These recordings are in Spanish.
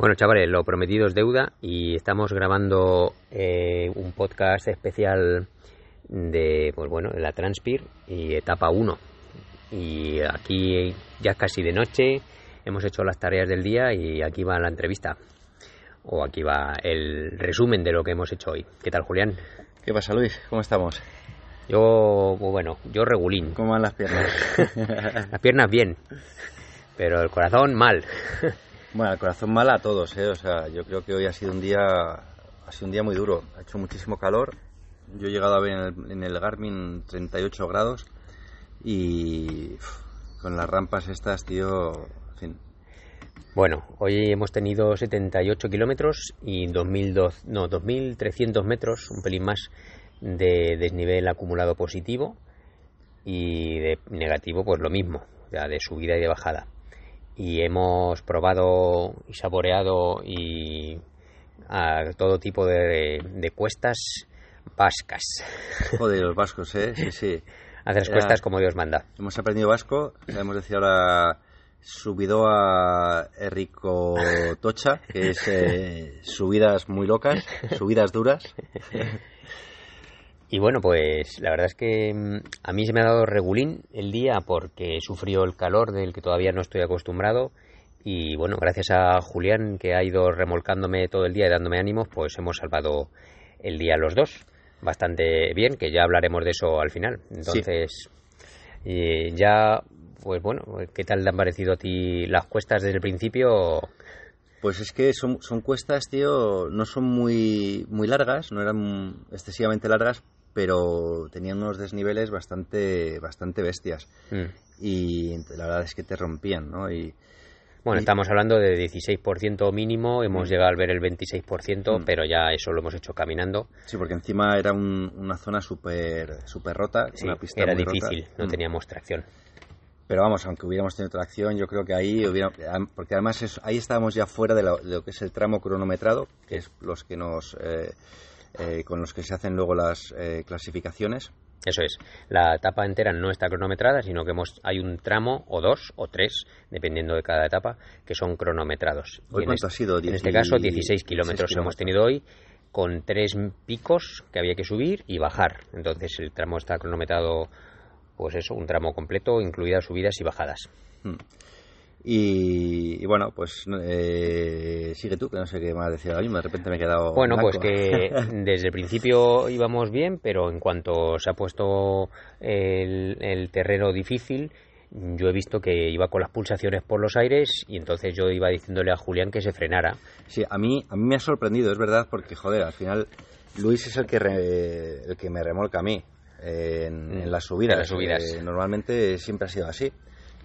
Bueno, chavales, lo prometido es deuda y estamos grabando eh, un podcast especial de, pues bueno, de la Transpir y etapa 1. Y aquí ya casi de noche, hemos hecho las tareas del día y aquí va la entrevista. O aquí va el resumen de lo que hemos hecho hoy. ¿Qué tal, Julián? ¿Qué pasa, Luis? ¿Cómo estamos? Yo, pues bueno, yo regulín. ¿Cómo van las piernas? las piernas bien, pero el corazón mal. Bueno, el corazón mal a todos, ¿eh? O sea, yo creo que hoy ha sido un día, ha sido un día muy duro. Ha hecho muchísimo calor. Yo he llegado a ver en el, en el Garmin 38 grados y con las rampas estas, tío, en fin. Bueno, hoy hemos tenido 78 kilómetros y 2002, no, 2.300 metros, un pelín más de desnivel acumulado positivo y de negativo, pues lo mismo, ya de subida y de bajada y hemos probado y saboreado y a todo tipo de, de cuestas vascas. Joder, los vascos, ¿eh? Sí, sí. Hacer cuestas como Dios manda. Hemos aprendido vasco, sabemos decir ahora subido a Errico Tocha, que es eh, subidas muy locas, subidas duras. Y bueno, pues la verdad es que mm, a mí se me ha dado regulín el día porque sufrió el calor del que todavía no estoy acostumbrado. Y bueno, gracias a Julián que ha ido remolcándome todo el día y dándome ánimos, pues hemos salvado el día los dos. Bastante bien, que ya hablaremos de eso al final. Entonces, y ya, pues bueno, ¿qué tal te han parecido a ti las cuestas desde el principio? Pues es que son, son cuestas, tío, no son muy, muy largas, no eran excesivamente largas, pero tenían unos desniveles bastante, bastante bestias. Mm. Y la verdad es que te rompían, ¿no? Y Bueno, Y- estamos hablando de 16% mínimo, hemos Mm. llegado al ver el 26%, Mm. pero ya eso lo hemos hecho caminando. sí, porque encima era un- una zona súper súper rota, Sí, una pista era muy rota. difícil, no Mm. teníamos tracción. Pero vamos, aunque hubiéramos tenido tracción, yo creo que ahí hubiera, porque además es- ahí estábamos ya fuera de lo, de lo que es el tramo cronometrado, que es los que nos eh, eh, con los que se hacen luego las eh, clasificaciones. Eso es, la etapa entera no está cronometrada, sino que hemos, hay un tramo o dos o tres, dependiendo de cada etapa, que son cronometrados. ¿Hoy cuánto ha sido? En este caso, 16 kilómetros 16 hemos tenido hoy, con tres picos que había que subir y bajar. Entonces el tramo está cronometrado, pues eso, un tramo completo, incluidas subidas y bajadas. Mm. Y, y bueno, pues eh, sigue tú, que no sé qué más decir ahora mismo, de repente me he quedado. Bueno, pues que desde el principio íbamos bien, pero en cuanto se ha puesto el, el terreno difícil, yo he visto que iba con las pulsaciones por los aires y entonces yo iba diciéndole a Julián que se frenara. Sí, a mí, a mí me ha sorprendido, es verdad, porque joder, al final Luis es el que, re- el que me remolca a mí eh, en, Mm, en las subidas. en las subidas. Eh, normalmente siempre ha sido así.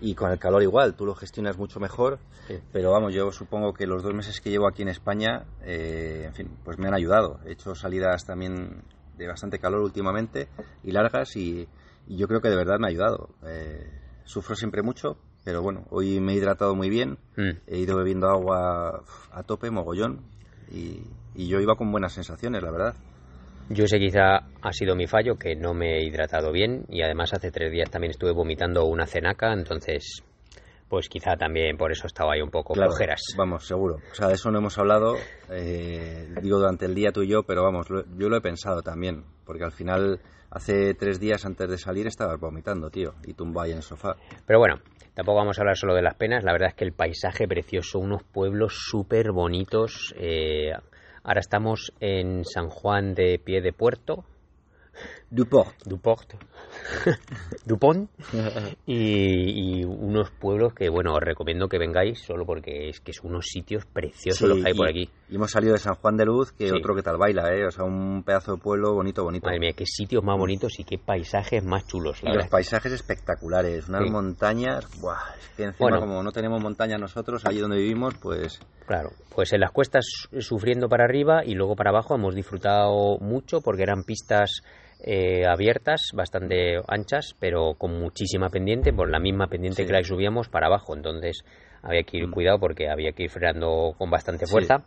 Y con el calor igual, tú lo gestionas mucho mejor, Sí. pero vamos, yo supongo que los dos meses que llevo aquí en España, eh, en fin, pues me han ayudado. He hecho salidas también de bastante calor últimamente y largas y, y yo creo que de verdad me ha ayudado. Eh, sufro siempre mucho, pero bueno, hoy me he hidratado muy bien, Mm. he ido bebiendo agua a tope, mogollón, y, y yo iba con buenas sensaciones, la verdad. Yo sé quizá ha sido mi fallo, que no me he hidratado bien y además hace tres días también estuve vomitando una cenaca, entonces pues quizá también por eso estaba ahí un poco Claro, flojeras. Vamos, seguro. O sea, de eso no hemos hablado, eh, digo, durante el día tú y yo, pero vamos, lo- yo lo he pensado también, porque al final, hace tres días antes de salir estabas vomitando, tío, y tumbado ahí en el sofá. Pero bueno, tampoco vamos a hablar solo de las penas. La verdad es que el paisaje precioso, unos pueblos súper bonitos. eh, ahora estamos en San Juan de Pie de Puerto, Duport. Duport, Dupont, y, y unos pueblos que, bueno, os recomiendo que vengáis solo porque es que son unos sitios preciosos Sí, los que hay por aquí. Y hemos salido de San Juan de Luz, que Sí. otro que tal baila, ¿eh? O sea, un pedazo de pueblo bonito, bonito. Madre mía, qué sitios más bonitos y qué paisajes más chulos, Y los paisajes espectaculares, unas Sí. montañas, buah, es que encima Bueno. como no tenemos montañas nosotros, allí donde vivimos, pues Claro, pues en las cuestas su- sufriendo para arriba y luego para abajo hemos disfrutado mucho porque eran pistas eh, abiertas, bastante anchas, pero con muchísima pendiente, por la misma pendiente Sí. que la que subíamos para abajo. Entonces había que ir Mm. cuidado porque había que ir frenando con bastante Sí. fuerza.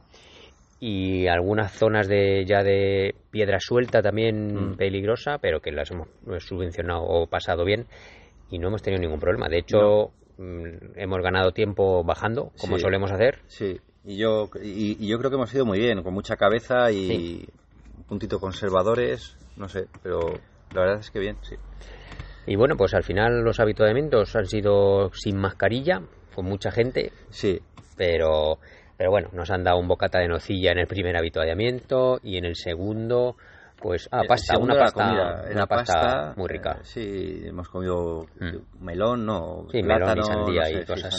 Y algunas zonas de ya de piedra suelta también Mm. peligrosa, pero que las hemos subvencionado o pasado bien y no hemos tenido ningún problema. De hecho, mm, hemos ganado tiempo bajando, como Sí. solemos hacer. sí. y yo, y, yo creo que hemos ido muy bien, con mucha cabeza y puntito conservadores, no sé, pero la verdad es que bien, sí. Y bueno, pues al final los habituamientos han sido sin mascarilla, con mucha gente. Sí. Pero, pero bueno, nos han dado un bocata de nocilla en el primer habituallamiento y en el segundo pues, ah, pasta, una pasta, una pasta, muy rica. Eh, sí, hemos comido mm. melón, no, sí, melón y sandía y cosas.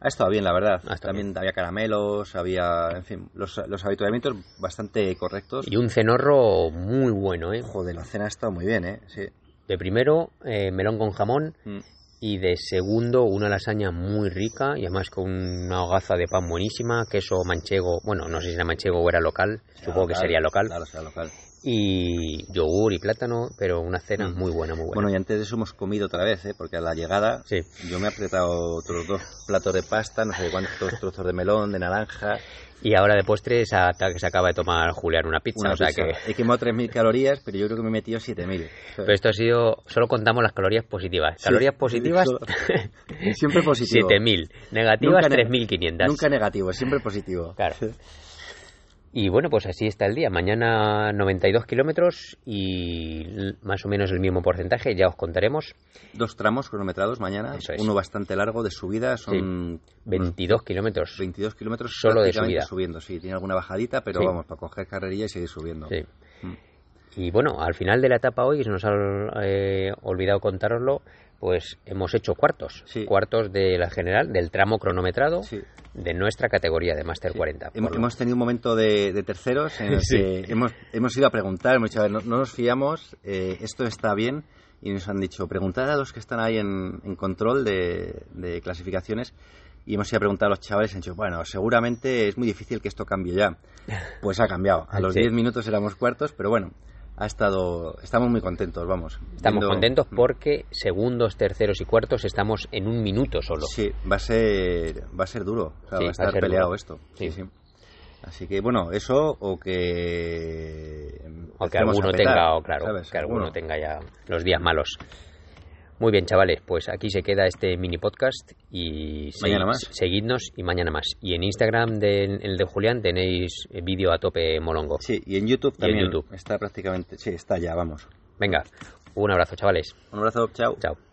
Ha estado bien, la verdad. También había caramelos, había, en fin, los, los habituamientos bastante correctos. Y un cenorro muy bueno, ¿eh? Joder, la cena ha estado muy bien, ¿eh? Sí. De primero, eh, melón con jamón. Mm. Y de segundo, una lasaña muy rica y además con una hogaza de pan buenísima, queso manchego, bueno, no sé si era manchego o era local, supongo que sería local. Claro, será local y yogur y plátano, pero una cena mm. muy buena, muy buena. Bueno, y antes de eso hemos comido otra vez, ¿eh? porque a la llegada yo me he apretado otros dos platos de pasta, no sé cuántos trozos de melón, de naranja. Y ahora de postre se, se acaba de tomar Julián una pizza, o sea que... He quemado 3.000 calorías, pero yo creo que me he metido 7.000. Pero esto ha sido... Solo contamos las calorías positivas. Calorías positivas... siempre positivo. 7.000. Negativas 3.500. Nunca negativo, siempre positivo. Claro. Y bueno, pues así está el día. Mañana 92 kilómetros y más o menos el mismo porcentaje, ya os contaremos. Dos tramos cronometrados mañana, uno bastante largo de subida, son 22 kilómetros. 22 kilómetros solo de subida. subiendo, sí, tiene alguna bajadita, pero vamos, para coger carrerilla y seguir subiendo. Sí. Mm. Y bueno, al final de la etapa hoy, se nos ha eh, olvidado contároslo, pues hemos hecho cuartos, cuartos de la general, del tramo cronometrado de nuestra categoría de Master 40. Hemos, tenido un momento de, terceros en el que hemos, hemos ido a preguntar, hemos dicho, no, nos fiamos, eh, esto está bien, y nos han dicho, preguntad a los que están ahí en, control de, clasificaciones, y hemos ido a preguntar a los chavales, y han dicho, bueno, seguramente es muy difícil que esto cambie ya. Pues ha cambiado. A los 10 minutos éramos cuartos, pero bueno, ha estado estamos muy contentos vamos. Estamos contentos porque segundos terceros y cuartos estamos en un minuto solo sí va a ser va a ser duro va a estar peleado esto. Sí. sí así que bueno eso o que o que alguno tenga o claro que alguno tenga ya los días malos muy bien, chavales, pues aquí se queda este mini podcast y mañana más. seguidnos y mañana más. Y en Instagram del de Julián tenéis vídeo a tope molongo. Sí, y en YouTube también. Está prácticamente, sí, está ya, vamos. Venga, un abrazo, chavales. Un abrazo, chao. Chao.